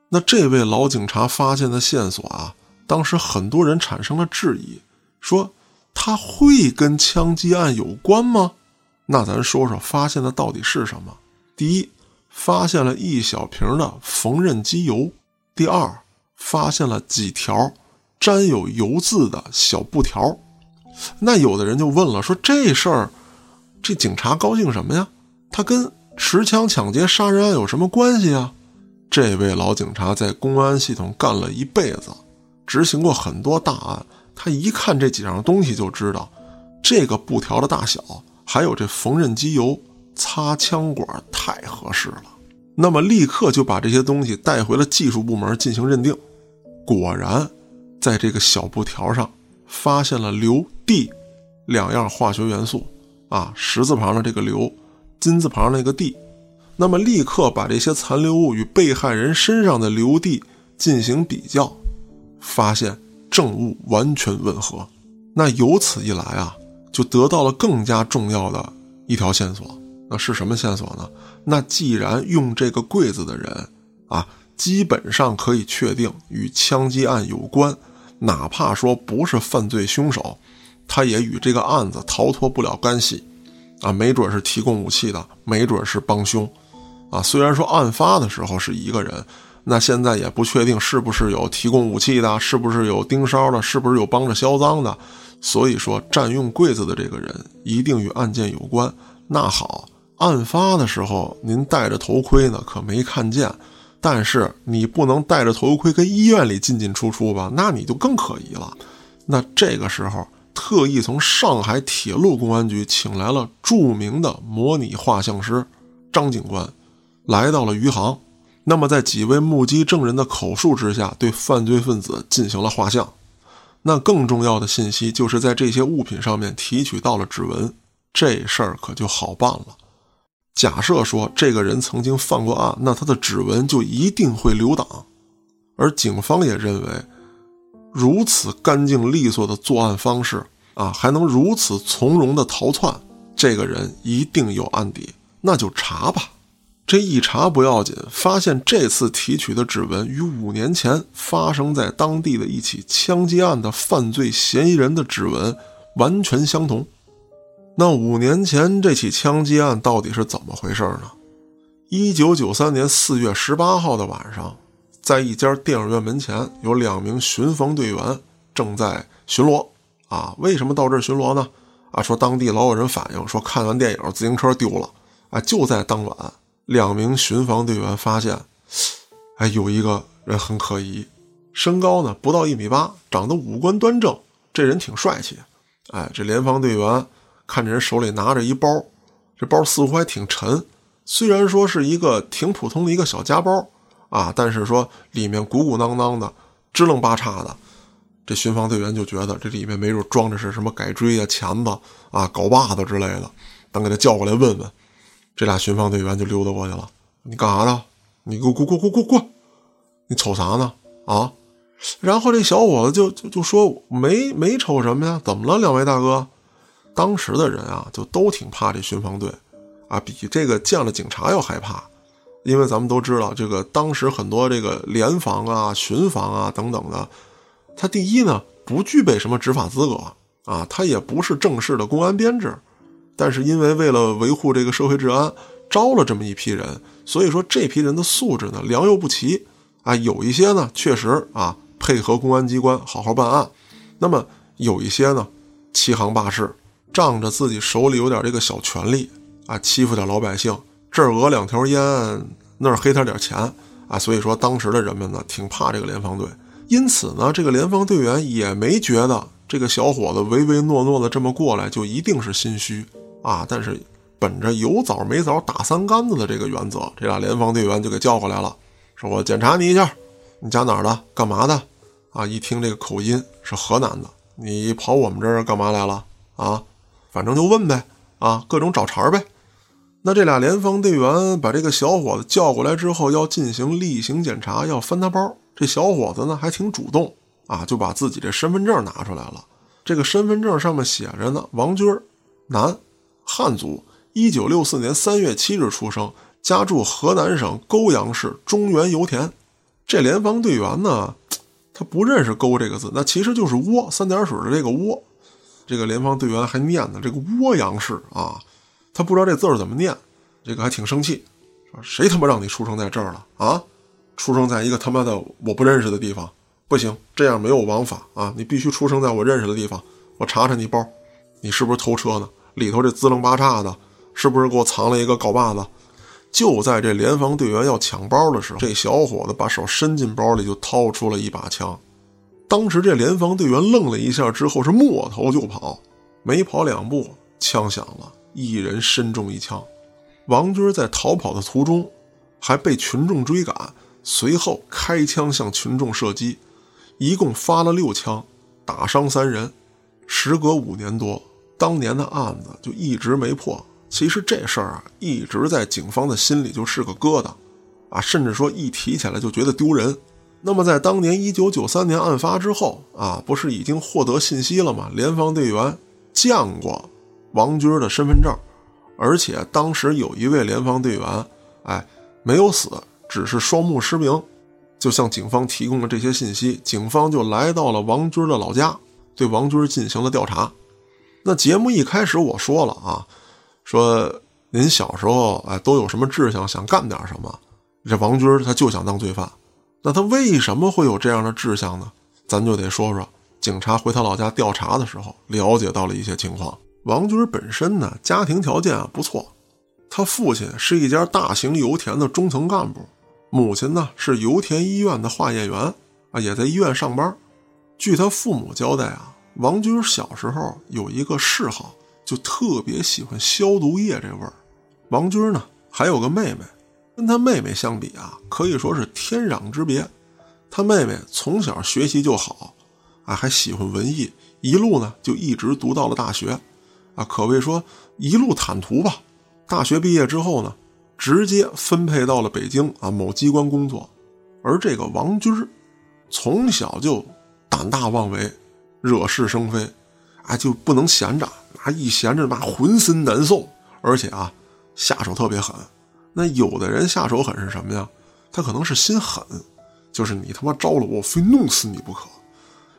那这位老警察发现的线索啊，当时很多人产生了质疑，说他会跟枪击案有关吗？那咱说说发现的到底是什么？第一，发现了一小瓶的缝纫机油；第二，发现了几条沾有油渍的小布条。那有的人就问了，说这事儿，这警察高兴什么呀？他跟持枪抢劫杀人案有什么关系啊？这位老警察在公安系统干了一辈子，执行过很多大案。他一看这几样东西，就知道这个布条的大小，还有这缝纫机油擦枪管太合适了。那么立刻就把这些东西带回了技术部门进行认定。果然，在这个小布条上发现了硫、锑两样化学元素。啊，十字旁的这个硫，金字旁那个锑。那么，立刻把这些残留物与被害人身上的硫地进行比较，发现证物完全吻合。那由此一来啊，就得到了更加重要的一条线索。那是什么线索呢？那既然用这个柜子的人啊，基本上可以确定与枪击案有关，哪怕说不是犯罪凶手，他也与这个案子逃脱不了干系，啊，没准是提供武器的，没准是帮凶，啊，虽然说案发的时候是一个人，那现在也不确定是不是有提供武器的，是不是有盯梢的，是不是有帮着销赃的，所以说占用柜子的这个人一定与案件有关。那好，案发的时候您戴着头盔呢，可没看见，但是你不能戴着头盔跟医院里进进出出吧？那你就更可疑了。那这个时候。特意从上海铁路公安局请来了著名的模拟画像师张警官，来到了余杭。那么，在几位目击证人的口述之下，对犯罪分子进行了画像。那更重要的信息就是在这些物品上面提取到了指纹，这事儿可就好办了。假设说这个人曾经犯过案，那他的指纹就一定会留档。而警方也认为。如此干净利索的作案方式啊，还能如此从容的逃窜，这个人一定有案底，那就查吧。这一查不要紧，发现这次提取的指纹与五年前发生在当地的一起枪击案的犯罪嫌疑人的指纹完全相同。那五年前这起枪击案到底是怎么回事呢？一九九三年四月十八号的晚上。在一家电影院门前，有两名巡防队员正在巡逻。啊，为什么到这巡逻呢？啊，说当地老有人反映说，看完电影自行车丢了。啊，就在当晚，两名巡防队员发现，哎，有一个人很可疑，身高呢不到一米八，长得五官端正，这人挺帅气。哎，这联防队员看这人手里拿着一包，这包似乎还挺沉，虽然说是一个挺普通的一个小夹包。啊！但是说里面鼓鼓囊囊的，支棱八叉的，这巡防队员就觉得这里面没准装的是什么改锥啊、钳子啊、镐把子之类的。等给他叫过来问问，这俩巡防队员就溜达过去了。你干啥呢？你给我过过过过过！你瞅啥呢？啊！然后这小伙子就就就说没没瞅什么呀？怎么了，两位大哥？当时的人啊，就都挺怕这巡防队，啊，比这个见了警察要害怕。因为咱们都知道，这个当时很多这个联防啊、巡防啊等等的，他第一呢不具备什么执法资格啊，他也不是正式的公安编制，但是因为为了维护这个社会治安，招了这么一批人，所以说这批人的素质呢良莠不齐啊，有一些呢确实啊配合公安机关好好办案，那么有一些呢欺行霸市，仗着自己手里有点这个小权力啊，欺负点老百姓。这儿讹两条烟，那儿黑他点钱啊！所以说当时的人们呢，挺怕这个联防队。因此呢，这个联防队员也没觉得这个小伙子唯唯诺诺的这么过来就一定是心虚啊。但是本着有枣没枣打三竿子的这个原则，这俩联防队员就给叫过来了，说我检查你一下，你家哪儿的，干嘛的？啊，一听这个口音是河南的，你跑我们这儿干嘛来了？啊，反正就问呗，啊，各种找茬呗。那这俩联防队员把这个小伙子叫过来之后，要进行例行检查，要翻他包。这小伙子呢还挺主动啊，就把自己这身份证拿出来了。这个身份证上面写着呢，王军，男，汉族，一九六四年三月七日出生，家住河南省沟阳市中原油田。这联防队员呢，他不认识“沟”这个字，那其实就是“窝”三点水的这个“窝”。这个联防队员还念呢，这个涡阳市啊。他不知道这字儿怎么念，这个还挺生气，说谁他妈让你出生在这儿了啊？出生在一个他妈的我不认识的地方，不行，这样没有王法啊！你必须出生在我认识的地方。我查查你包，你是不是偷车呢？里头这滋楞八叉的，是不是给我藏了一个镐把子？就在这联防队员要抢包的时候，这小伙子把手伸进包里就掏出了一把枪。当时这联防队员愣了一下，之后是抹头就跑，没跑两步，枪响了。一人身中一枪，王军在逃跑的途中还被群众追赶，随后开枪向群众射击，一共发了六枪，打伤三人。时隔五年多，当年的案子就一直没破。其实这事儿啊，一直在警方的心里就是个疙瘩，啊，甚至说一提起来就觉得丢人。那么在当年一九九三年案发之后啊，不是已经获得信息了吗？联防队员见过。王军的身份证，而且当时有一位联防队员，哎，没有死，只是双目失明，就向警方提供了这些信息。警方就来到了王军的老家，对王军进行了调查。那节目一开始我说了啊，说您小时候哎都有什么志向，想干点什么？这王军他就想当罪犯，那他为什么会有这样的志向呢？咱就得说说警察回他老家调查的时候了解到了一些情况。王军本身呢家庭条件啊不错，他父亲是一家大型油田的中层干部，母亲呢是油田医院的化验员啊，也在医院上班。据他父母交代啊。王军小时候有一个嗜好，就特别喜欢消毒液这味儿。王军呢还有个妹妹，跟他妹妹相比啊，可以说是天壤之别。他妹妹从小学习就好，啊，还喜欢文艺，一路呢就一直读到了大学，啊，可谓说一路坦途吧。大学毕业之后呢，直接分配到了北京啊某机关工作。而这个王军从小就胆大妄为。惹是生非，啊，就不能闲着，啊，一闲着妈浑身难受，而且啊，下手特别狠。那有的人下手狠是什么呀？他可能是心狠，就是你他妈招了我，非弄死你不可。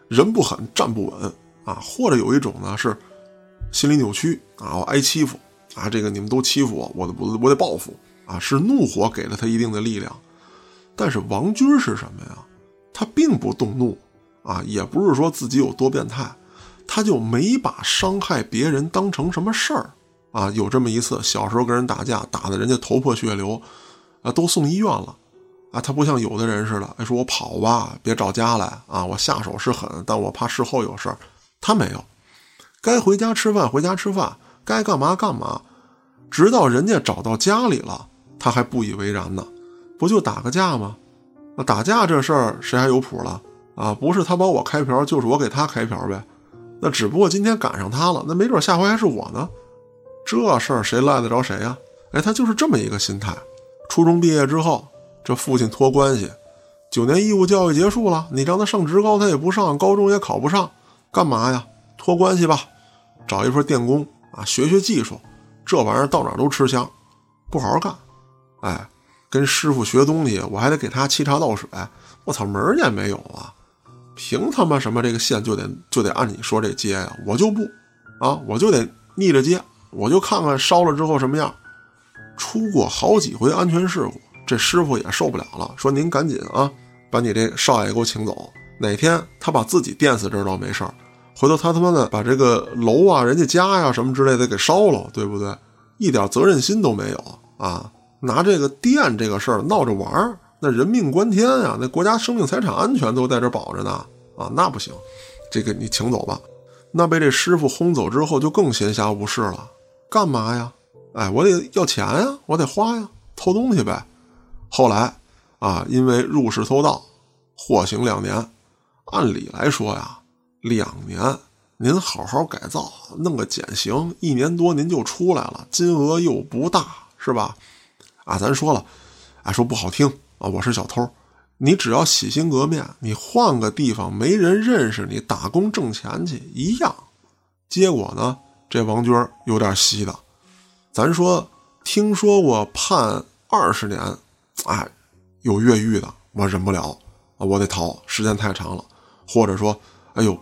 人不狠，站不稳啊。或者有一种呢是心理扭曲啊，我挨欺负啊，这个你们都欺负我，我我我得报复啊，是怒火给了他一定的力量。但是王军是什么呀？他并不动怒。啊，也不是说自己有多变态，他就没把伤害别人当成什么事儿啊。有这么一次，小时候跟人打架，打的人家头破血流，啊，都送医院了。啊，他不像有的人似的，哎，说我跑吧，别找家来啊。我下手是狠，但我怕事后有事儿。他没有，该回家吃饭回家吃饭，该干嘛干嘛，直到人家找到家里了，他还不以为然呢。不就打个架吗？那打架这事儿谁还有谱了？啊，不是他帮我开瓢，就是我给他开瓢呗。那只不过今天赶上他了，那没准下回还是我呢。这事儿谁赖得着谁呀？哎，他就是这么一个心态。初中毕业之后，这父亲托关系，九年义务教育结束了，你让他上职高他也不上，高中也考不上，干嘛呀？托关系吧，找一份电工啊，学学技术。这玩意儿到哪都吃香，不好好干，哎，跟师傅学东西，我还得给他沏茶倒水，我操，门儿也没有啊！凭他妈什么这个线就得就得按你说这接呀？我就不，啊，我就得逆着接，我就看看烧了之后什么样。出过好几回安全事故，这师傅也受不了了，说您赶紧啊，把你这少爷给我请走。哪天他把自己电死这倒没事儿，回头他他妈的把这个楼啊、人家家呀什么之类的给烧了，对不对？一点责任心都没有啊！拿这个电这个事儿闹着玩儿。那人命关天啊！那国家生命财产安全都在这保着呢啊！那不行，这个你请走吧。那被这师傅轰走之后，就更闲暇无事了。干嘛呀？哎，我得要钱呀，我得花呀，偷东西呗。后来啊，因为入室偷盗，获刑两年。按理来说呀，两年您好好改造，弄个减刑，一年多您就出来了，金额又不大，是吧？啊，咱说了，啊，说不好听。啊，我是小偷，你只要洗心革面，你换个地方没人认识你，打工挣钱去一样。结果呢，这王军有点稀的。咱说听说过判二十年，哎，有越狱的，我忍不了，我得逃，时间太长了。或者说，哎呦，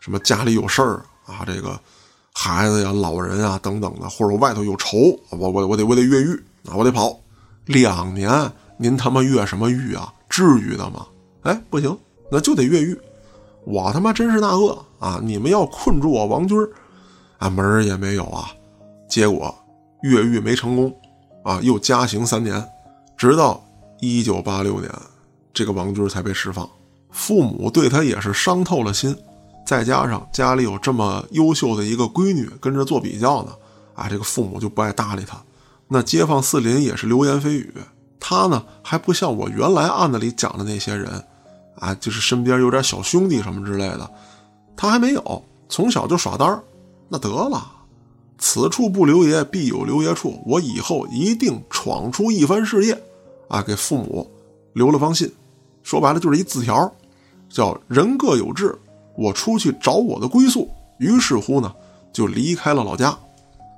什么家里有事儿啊，这个孩子呀、老人啊等等的，或者外头有仇，我我我得我得越狱啊，我得跑两年。您他妈越什么狱啊？至于的吗？哎，不行，那就得越狱。我他妈真是那恶啊！你们要困住我王军儿，啊门儿也没有啊。结果越狱没成功，啊又加刑三年，直到一九八六年，这个王军才被释放。父母对他也是伤透了心，再加上家里有这么优秀的一个闺女跟着做比较呢，啊这个父母就不爱搭理他。那街坊四邻也是流言蜚语。他呢还不像我原来案子里讲的那些人，啊，就是身边有点小兄弟什么之类的，他还没有，从小就耍单儿。那得了，此处不留爷，必有留爷处。我以后一定闯出一番事业，啊，给父母留了封信，说白了就是一字条，叫人各有志，我出去找我的归宿。于是乎呢，就离开了老家。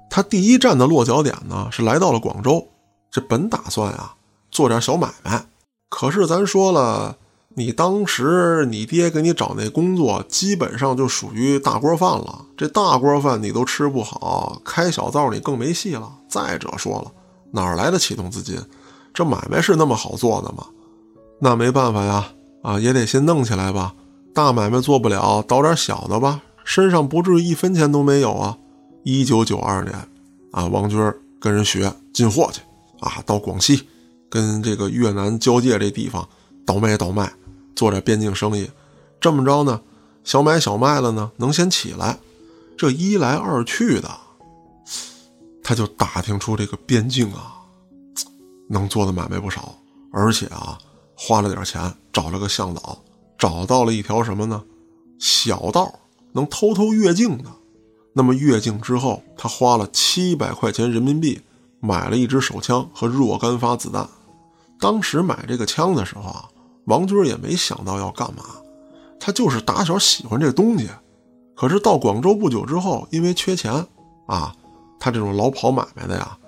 他第一站的落脚点呢是来到了广州，这本打算啊。做点小买卖，可是咱说了，你当时你爹给你找那工作，基本上就属于大锅饭了。这大锅饭你都吃不好，开小灶你更没戏了。再者说了，哪来的启动资金？这买卖是那么好做的吗？那没办法呀，啊，也得先弄起来吧。大买卖做不了，倒点小的吧，身上不至于一分钱都没有啊。一九九二年，啊，王军跟人学进货去，啊，到广西跟这个越南交界这地方倒卖倒卖。做点边境生意，这么着呢，小买小卖的呢，能先起来。这一来二去的，他就打听出这个边境啊，能做的买卖不少，而且啊，花了点钱找了个向导，找到了一条什么呢？小道能偷偷越境的。那么越境之后，他花了七百块钱人民币买了一支手枪和若干发子弹。当时买这个枪的时候啊。王军也没想到要干嘛，他就是打小喜欢这东西。可是到广州不久之后，因为缺钱啊，他这种老跑买卖的呀，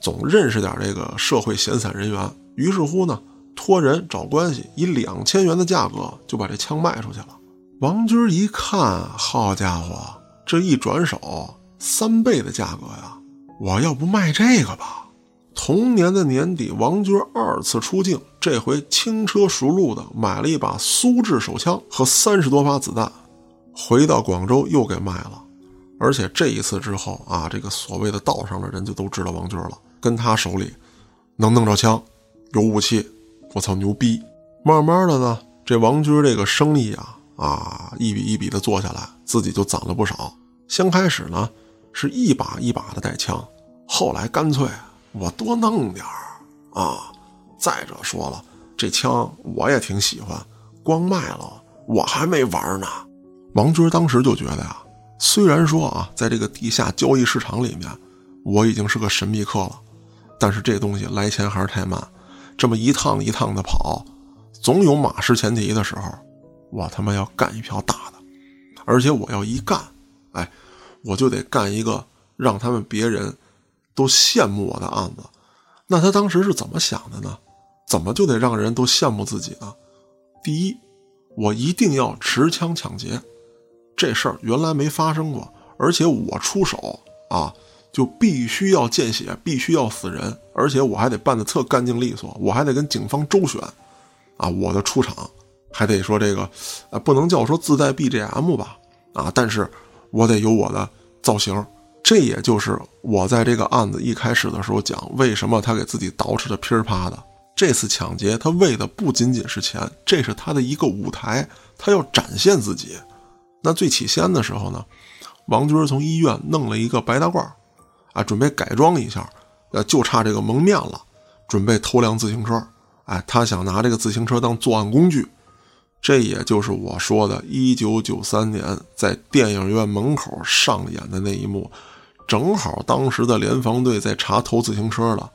总认识点这个社会闲散人员。于是乎呢，托人找关系，以两千元的价格就把这枪卖出去了。王军一看，好家伙，这一转手三倍的价格呀！我要不卖这个吧？同年的年底，王军二次出境，这回轻车熟路的买了一把苏制手枪和三十多发子弹，回到广州又给卖了。而且这一次之后啊，这个所谓的道上的人就都知道王军了，跟他手里能弄着枪，有武器，我操牛逼！慢慢的呢，这王军这个生意啊啊一笔一笔的做下来，自己就攒了不少。先开始呢是一把一把的带枪，后来干脆。我多弄点儿啊！再者说了，这枪我也挺喜欢，光卖了我还没玩呢。王军当时就觉得呀，虽然说啊，在这个地下交易市场里面，我已经是个神秘客了，但是这东西来钱还是太慢，这么一趟一趟的跑，总有马失前蹄的时候。我他妈要干一票大的，而且我要一干，哎，我就得干一个让他们别人。都羡慕我的案子，那他当时是怎么想的呢？怎么就得让人都羡慕自己呢？第一，我一定要持枪抢劫，这事儿原来没发生过，而且我出手啊，就必须要见血，必须要死人，而且我还得办得特干净利索，我还得跟警方周旋，啊，我的出场还得说这个，呃，不能叫说自带 BGM 吧，啊，但是我得有我的造型。这也就是我在这个案子一开始的时候讲，为什么他给自己捯饬的噼里啪的。这次抢劫，他为的不仅仅是钱，这是他的一个舞台，他要展现自己。那最起先的时候呢，王军从医院弄了一个白大褂，啊，准备改装一下，呃，就差这个蒙面了，准备偷辆自行车。哎，他想拿这个自行车当作案工具。这也就是我说的，一九九三年在电影院门口上演的那一幕。正好当时的联防队在查偷自行车了，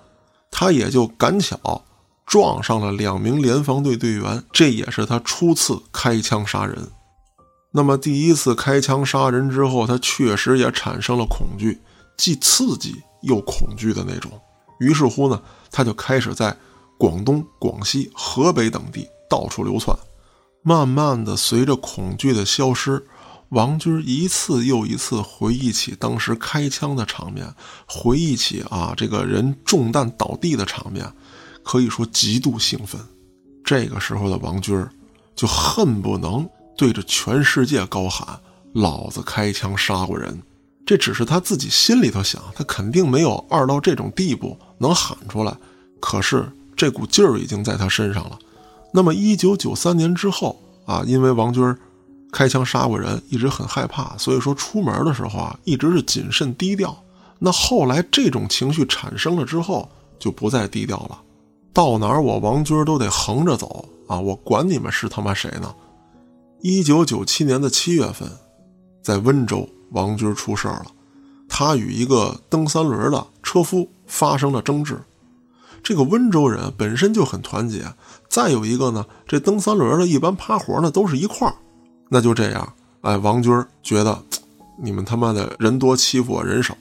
他也就赶巧撞上了两名联防队队员，这也是他初次开枪杀人。那么第一次开枪杀人之后，他确实也产生了恐惧，既刺激又恐惧的那种。于是乎呢，他就开始在广东、广西、河北等地到处流窜。慢慢的，随着恐惧的消失。王军一次又一次回忆起当时开枪的场面，回忆起啊这个人中弹倒地的场面，可以说极度兴奋。这个时候的王军就恨不能对着全世界高喊：“老子开枪杀过人！”这只是他自己心里头想，他肯定没有二到这种地步能喊出来。可是这股劲儿已经在他身上了。那么，一九九三年之后啊，因为王军。开枪杀过人，一直很害怕，所以说出门的时候啊，一直是谨慎低调。那后来这种情绪产生了之后，就不再低调了，到哪儿我王军都得横着走啊！我管你们是他妈谁呢？一九九七年的七月份，在温州，王军出事儿了，他与一个蹬三轮的车夫发生了争执。这个温州人本身就很团结，再有一个呢，这蹬三轮的一般趴活呢都是一块儿。那就这样，哎，王军觉得 你们他妈的人多欺负我人少。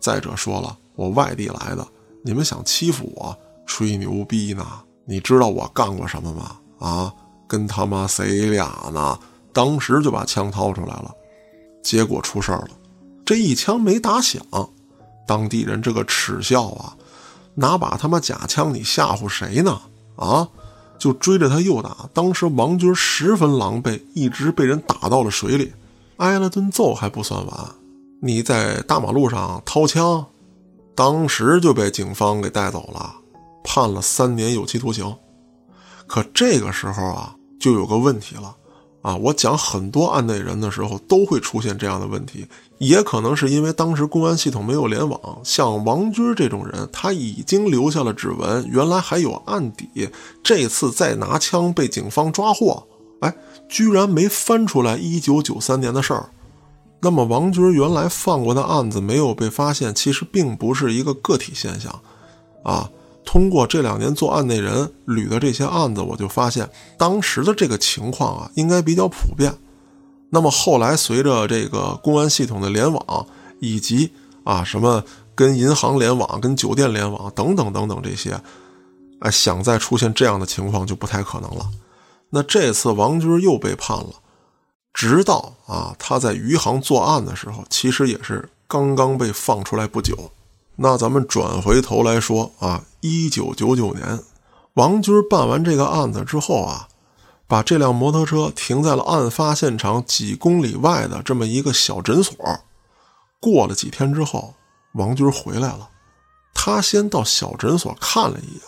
再者说了，我外地来的，你们想欺负我，吹牛逼呢？你知道我干过什么吗？啊，跟他妈谁俩呢？当时就把枪掏出来了，结果出事儿了，这一枪没打响，当地人这个耻笑啊，拿把他妈假枪你吓唬谁呢？啊，就追着他又打。当时王军十分狼狈，一直被人打到了水里，挨了顿揍还不算完，你在大马路上掏枪，当时就被警方给带走了，判了三年有期徒刑。可这个时候啊，就有个问题了。啊，我讲很多案内人的时候都会出现这样的问题，也可能是因为当时公安系统没有联网。像王军这种人，他已经留下了指纹，原来还有案底，这次再拿枪被警方抓获，哎，居然没翻出来一九九三年的事儿。那么王军原来犯过的案子没有被发现，其实并不是一个个体现象，啊。通过这两年做案内人捋的这些案子，我就发现当时的这个情况啊，应该比较普遍。那么后来随着这个公安系统的联网，以及啊什么跟银行联网、跟酒店联网等等等等这些，哎，想再出现这样的情况就不太可能了。那这次王军又被判了，直到啊他在余杭作案的时候，其实也是刚刚被放出来不久。那咱们转回头来说啊，一九九九年，王军办完这个案子之后啊，把这辆摩托车停在了案发现场几公里外的这么一个小诊所。过了几天之后，王军回来了，他先到小诊所看了一眼，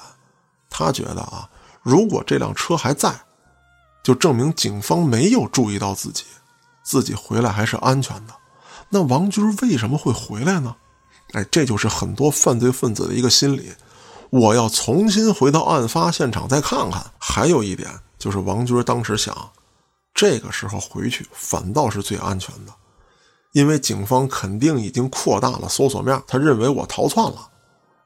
他觉得啊，如果这辆车还在，就证明警方没有注意到自己，自己回来还是安全的。那王军为什么会回来呢？哎，这就是很多犯罪分子的一个心理，我要重新回到案发现场再看看。还有一点就是，王军当时想，这个时候回去反倒是最安全的，因为警方肯定已经扩大了搜索面，他认为我逃窜了。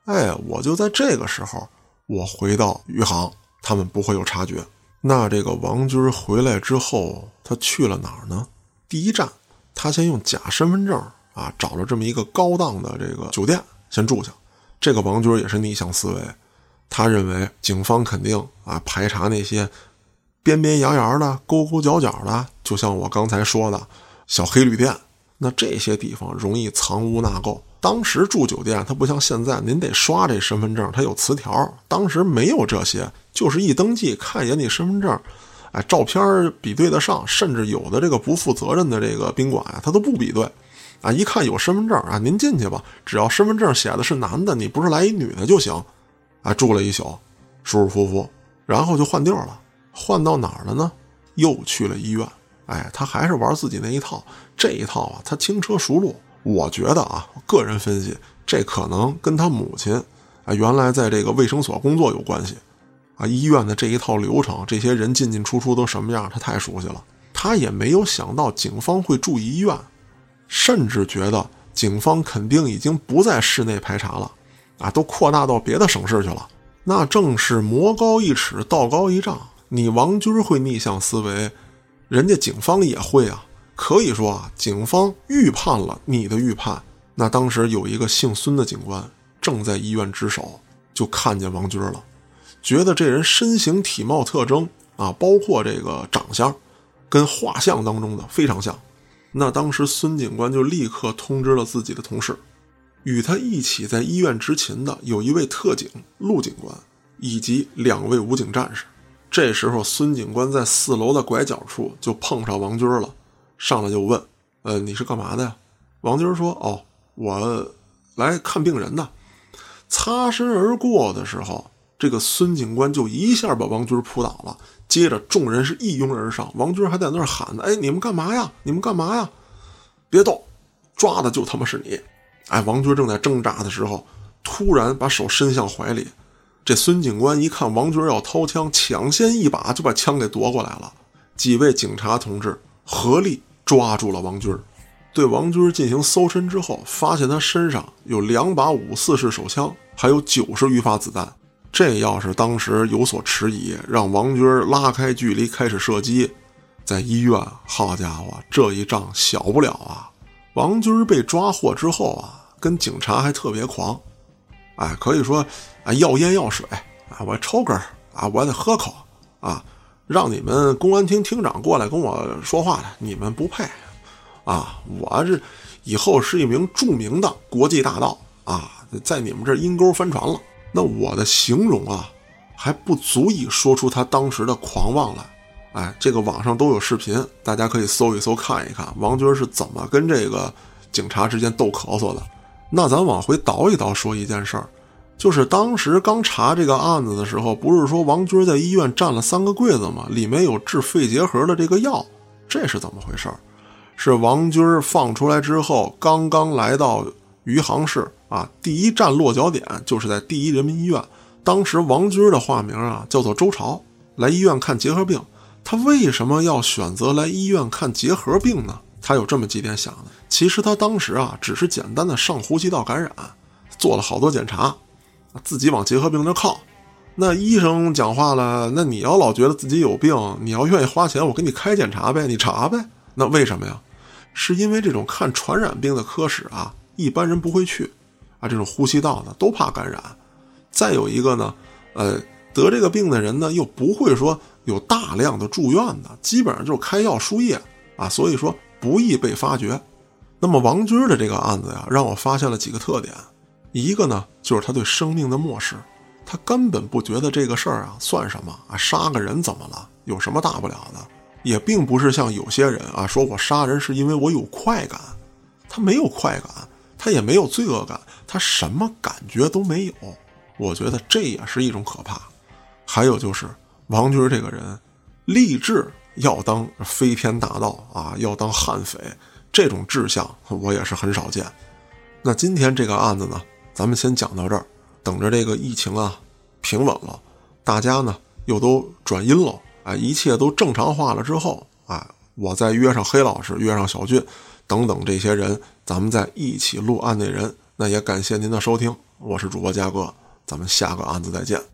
哎，我就在这个时候，我回到余杭，他们不会有察觉。那这个王军回来之后，他去了哪儿呢？第一站，他先用假身份证。啊，找了这么一个高档的这个酒店先住下。这个王军也是逆向思维，他认为警方肯定啊排查那些边边沿沿的、沟沟角角的，就像我刚才说的小黑旅店，那这些地方容易藏污纳垢。当时住酒店，他不像现在，您得刷这身份证，他有磁条。当时没有这些，就是一登记看一眼你身份证，哎，照片比对得上，甚至有的这个不负责任的这个宾馆啊，他都不比对。啊，一看有身份证啊，您进去吧，只要身份证写的是男的，你不是来一女的就行。啊，住了一宿，舒舒服服，然后就换地儿了。换到哪儿了呢？又去了医院。哎，他还是玩自己那一套，这一套啊，他轻车熟路。我觉得啊，个人分析，这可能跟他母亲啊原来在这个卫生所工作有关系。啊，医院的这一套流程，这些人进进出出都什么样，他太熟悉了。他也没有想到警方会注意医院。甚至觉得警方肯定已经不在市内排查了，啊，都扩大到别的省市去了。那正是魔高一尺，道高一丈。你王军会逆向思维，人家警方也会啊。可以说啊，警方预判了你的预判。那当时有一个姓孙的警官正在医院值守，就看见王军了，觉得这人身形体貌特征啊，包括这个长相，跟画像当中的非常像。那当时孙警官就立刻通知了自己的同事，与他一起在医院执勤的有一位特警陆警官，以及两位武警战士。这时候，孙警官在四楼的拐角处就碰上王军了，上来就问：“呃，你是干嘛的呀？”王军说：“哦，我来看病人的。”擦身而过的时候，这个孙警官就一下把王军扑倒了。接着，众人是一拥而上，王军还在那儿喊呢：“哎，你们干嘛呀？你们干嘛呀？别动，抓的就他妈是你！”哎，王军正在挣扎的时候，突然把手伸向怀里。这孙警官一看王军要掏枪，抢先一把就把枪给夺过来了。几位警察同志合力抓住了王军，对王军进行搜身之后，发现他身上有两把五四式手枪，还有九十余发子弹。这要是当时有所迟疑，让王军拉开距离开始射击，在医院，好家伙，这一仗小不了啊！王军被抓获之后啊，跟警察还特别狂，哎，可以说啊，要烟要水啊，我抽根啊，我得喝口啊，让你们公安厅厅长过来跟我说话来，你们不配，啊，我这以后是一名著名的国际大盗啊，在你们这阴沟翻船了。那我的形容啊，还不足以说出他当时的狂妄来。哎，这个网上都有视频，大家可以搜一搜看一看，王军是怎么跟这个警察之间斗咳嗽的。那咱往回倒一倒说一件事儿，就是当时刚查这个案子的时候，不是说王军在医院占了三个柜子吗？里面有治肺结核的这个药，这是怎么回事？是王军放出来之后，刚刚来到余杭市啊，第一站落脚点就是在第一人民医院。当时王军的化名啊叫做周朝，来医院看结核病。他为什么要选择来医院看结核病呢？他有这么几点想的。其实他当时啊，只是简单的上呼吸道感染，做了好多检查，自己往结核病那靠。那医生讲话了，那你要老觉得自己有病，你要愿意花钱，我给你开检查呗，你查呗。那为什么呀？是因为这种看传染病的科室啊，一般人不会去，啊，这种呼吸道的都怕感染。再有一个呢，呃，得这个病的人呢，又不会说。有大量的住院的，基本上就是开药输液啊，所以说不易被发觉。那么王军的这个案子呀，让我发现了几个特点。一个呢，就是他对生命的漠视，他根本不觉得这个事儿啊算什么啊，杀个人怎么了？有什么大不了的？也并不是像有些人啊，说我杀人是因为我有快感，他没有快感，他也没有罪恶感，他什么感觉都没有。我觉得这也是一种可怕。还有就是。王军这个人，立志要当飞天大盗啊，要当悍匪，这种志向我也是很少见。那今天这个案子呢，咱们先讲到这儿，等着这个疫情啊平稳了，大家呢又都转阴了，啊，一切都正常化了之后，啊，我再约上黑老师，约上小俊，等等这些人，咱们再一起录案内人。那也感谢您的收听，我是主播嘉哥，咱们下个案子再见。